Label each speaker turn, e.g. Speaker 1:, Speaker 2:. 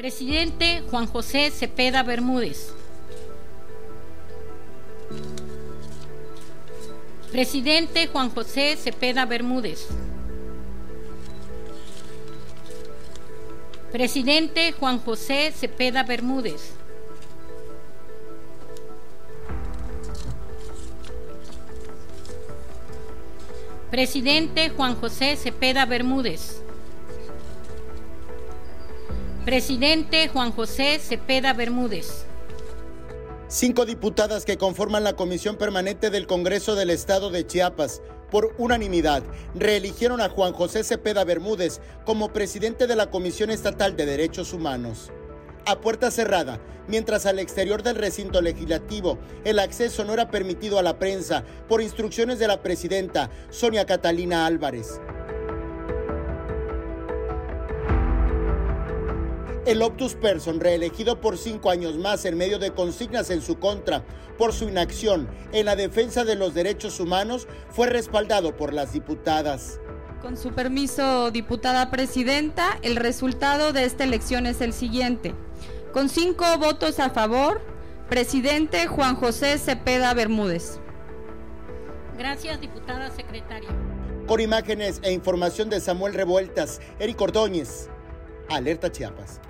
Speaker 1: Presidente Juan José Cepeda Bermúdez. Presidente Juan José Cepeda Bermúdez. Presidente Juan José Cepeda Bermúdez. Presidente Juan José Cepeda Bermúdez. Presidente Juan José Cepeda Bermúdez.
Speaker 2: Cinco diputadas que conforman la Comisión Permanente del Congreso del Estado de Chiapas, por unanimidad, reeligieron a Juan José Cepeda Bermúdez como presidente de la Comisión Estatal de Derechos Humanos. A puerta cerrada, mientras al exterior del recinto legislativo el acceso no era permitido a la prensa por instrucciones de la presidenta Sonia Catalina Álvarez. El Optus Person, reelegido por cinco años más en medio de consignas en su contra por su inacción en la defensa de los derechos humanos, fue respaldado por las diputadas.
Speaker 3: Con su permiso, diputada presidenta, el resultado de esta elección es el siguiente. Con cinco votos a favor, presidente Juan José Cepeda Bermúdez.
Speaker 1: Gracias, diputada secretaria.
Speaker 2: Por imágenes e información de Samuel Revueltas, Eric Ordóñez, Alerta Chiapas.